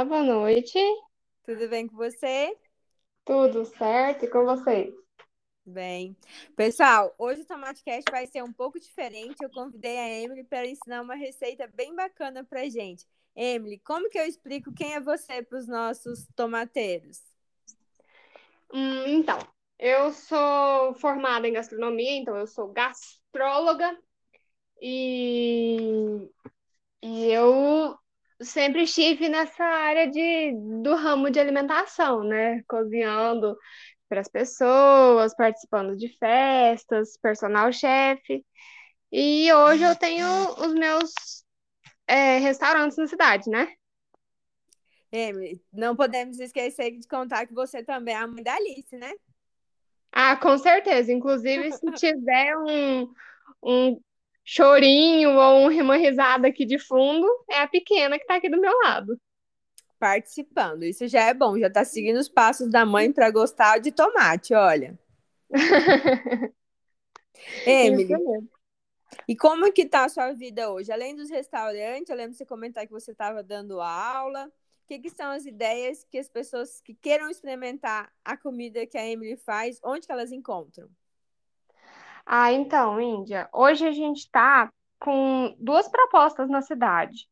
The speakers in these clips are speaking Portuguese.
Olá, boa noite. Tudo bem com você? Tudo certo? E com vocês? Bem. Pessoal, hoje o Tomate Cast vai ser um pouco diferente. Eu convidei a Emily para ensinar uma receita bem bacana pra gente. Emily, como que eu explico quem é você para os nossos tomateiros? Hum, então, eu sou formada em gastronomia, então eu sou gastróloga e, e eu sempre estive nessa área de, do ramo de alimentação, né? Cozinhando para as pessoas, participando de festas, personal chefe. E hoje eu tenho os meus é, restaurantes na cidade, né? Emily, não podemos esquecer de contar que você também é a mãe da Alice, né? Ah, com certeza. Inclusive, se tiver um, um chorinho ou uma risada aqui de fundo, é a pequena que está aqui do meu lado. Participando. Isso já é bom, já está seguindo os passos da mãe para gostar de tomate, olha. Emily, e como que tá a sua vida hoje? Além dos restaurantes, eu lembro de você comentar que você estava dando aula. O que, que são as ideias que as pessoas que queiram experimentar a comida que a Emily faz, onde que elas encontram? Ah, então, Índia, hoje a gente está com duas propostas na cidade.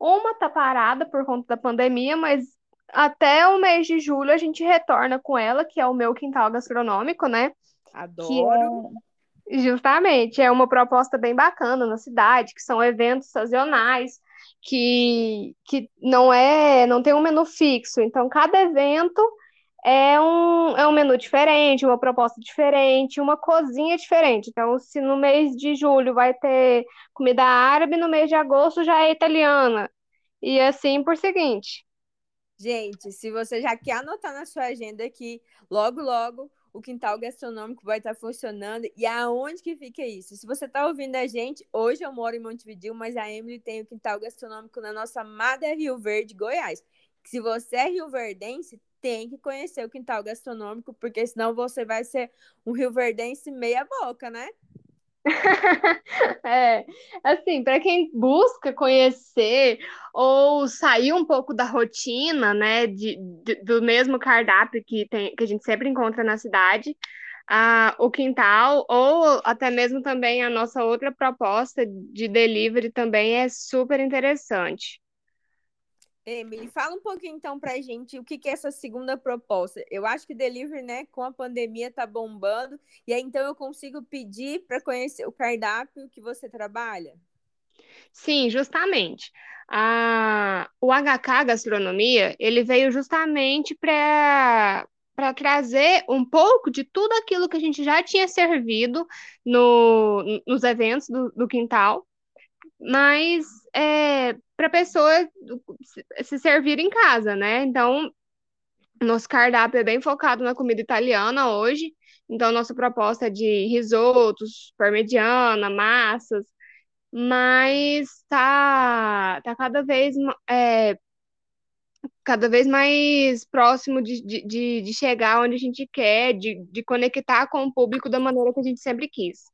Uma está parada por conta da pandemia, mas até o mês de julho a gente retorna com ela, que é o meu quintal gastronômico, né? Adoro. É, justamente, é uma proposta bem bacana na cidade, que são eventos sazonais, que, que não é, não tem um menu fixo. Então, cada evento é um, é um menu diferente, uma proposta diferente, uma cozinha diferente. Então, se no mês de julho vai ter comida árabe, no mês de agosto já é italiana. E assim por seguinte. Gente, se você já quer anotar na sua agenda que logo, logo o quintal gastronômico vai estar funcionando. E aonde que fica isso? Se você está ouvindo a gente, hoje eu moro em Montevideo, mas a Emily tem o quintal gastronômico na nossa amada Rio Verde, Goiás. Se você é rioverdense, tem que conhecer o quintal gastronômico, porque senão você vai ser um rioverdense meia boca, né? é, assim, para quem busca conhecer ou sair um pouco da rotina, né, de, de, do mesmo cardápio que, tem, que a gente sempre encontra na cidade, a, o quintal, ou até mesmo também a nossa outra proposta de delivery também é super interessante. Emily, fala um pouquinho então pra gente o que, que é essa segunda proposta. Eu acho que delivery, né, com a pandemia tá bombando, e aí então eu consigo pedir para conhecer o cardápio que você trabalha? Sim, justamente. A, o HK Gastronomia, ele veio justamente para para trazer um pouco de tudo aquilo que a gente já tinha servido no, nos eventos do, do quintal, mas é, para a pessoa se servir em casa, né? Então, nosso cardápio é bem focado na comida italiana hoje. Então, nossa proposta é de risotos, parmegiana, massas, mas tá, tá cada vez é, cada vez mais próximo de, de, de chegar onde a gente quer, de, de conectar com o público da maneira que a gente sempre quis.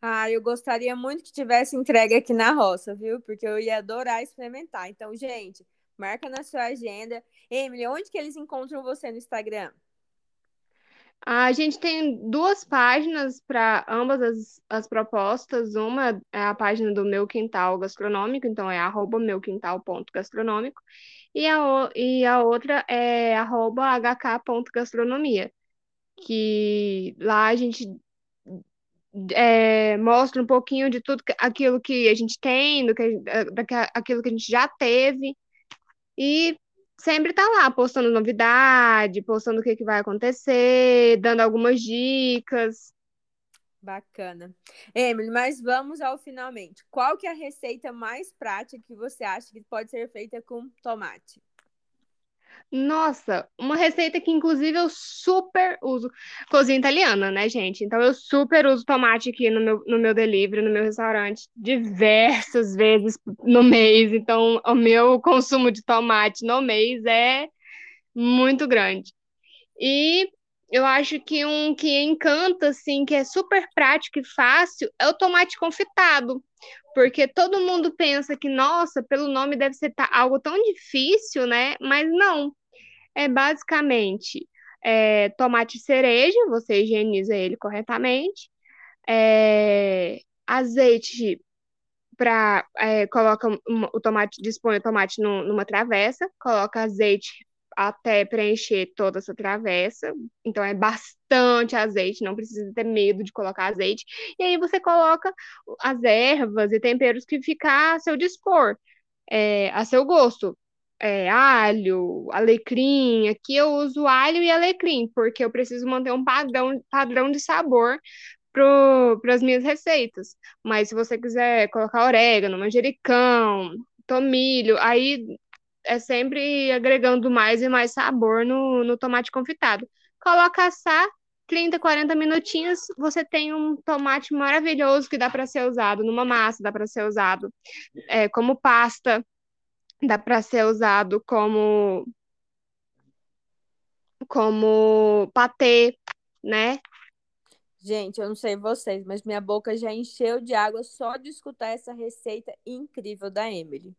Ah, eu gostaria muito que tivesse entregue aqui na roça, viu? Porque eu ia adorar experimentar. Então, gente, marca na sua agenda. Emily, onde que eles encontram você no Instagram? A gente tem duas páginas para ambas as, as propostas. Uma é a página do Meu Quintal Gastronômico, então é arroba meuquintal.gastronômico. E a, e a outra é arroba hk.gastronomia, que lá a gente é, mostra um pouquinho de tudo aquilo que a gente tem, do que, daquilo que a gente já teve. E sempre tá lá postando novidade, postando o que, que vai acontecer, dando algumas dicas. Bacana. Emily, mas vamos ao finalmente. Qual que é a receita mais prática que você acha que pode ser feita com tomate? Nossa, uma receita que inclusive eu super uso. Cozinha italiana, né, gente? Então eu super uso tomate aqui no meu, no meu delivery, no meu restaurante, diversas vezes no mês. Então o meu consumo de tomate no mês é muito grande. E eu acho que um que encanta, assim, que é super prático e fácil, é o tomate confitado. Porque todo mundo pensa que, nossa, pelo nome deve ser algo tão difícil, né? Mas não. É basicamente é, tomate cereja, você higieniza ele corretamente. É, azeite para é, coloca o tomate, dispõe o tomate numa travessa, coloca azeite até preencher toda essa travessa. Então é bastante azeite, não precisa ter medo de colocar azeite. E aí você coloca as ervas e temperos que ficar a seu dispor, é, a seu gosto. É, alho, alecrim. Aqui eu uso alho e alecrim, porque eu preciso manter um padrão, padrão de sabor para as minhas receitas. Mas se você quiser colocar orégano, manjericão, tomilho, aí é sempre agregando mais e mais sabor no, no tomate confitado. Coloca assar, 30, 40 minutinhos, você tem um tomate maravilhoso que dá para ser usado numa massa, dá para ser usado é, como pasta, dá para ser usado como como patê, né? Gente, eu não sei vocês, mas minha boca já encheu de água só de escutar essa receita incrível da Emily.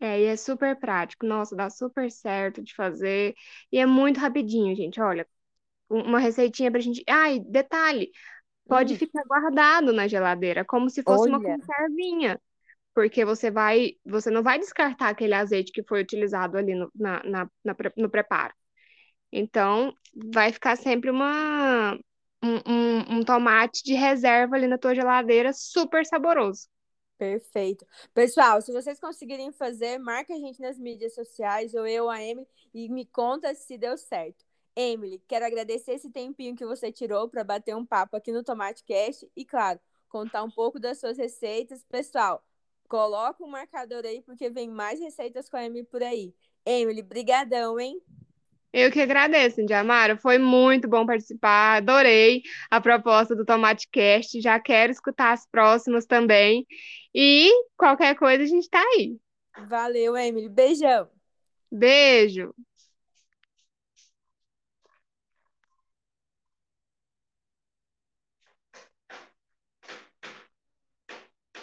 É, e é super prático. Nossa, dá super certo de fazer. E é muito rapidinho, gente. Olha, uma receitinha pra gente. Ai, detalhe, pode hum. ficar guardado na geladeira, como se fosse Olha. uma conservinha. Porque você vai, você não vai descartar aquele azeite que foi utilizado ali no, na, na, na no preparo. Então, vai ficar sempre uma, um, um, um tomate de reserva ali na tua geladeira, super saboroso. Perfeito. Pessoal, se vocês conseguirem fazer, marca a gente nas mídias sociais, ou eu, a Emily, e me conta se deu certo. Emily, quero agradecer esse tempinho que você tirou para bater um papo aqui no Tomate Cast e, claro, contar um pouco das suas receitas. Pessoal, coloca um marcador aí, porque vem mais receitas com a Emily por aí. Emily, brigadão, hein? Eu que agradeço, Indiamara. Foi muito bom participar. Adorei a proposta do Tomate Cast. Já quero escutar as próximas também. E qualquer coisa a gente tá aí. Valeu, Emily. Beijão. Beijo.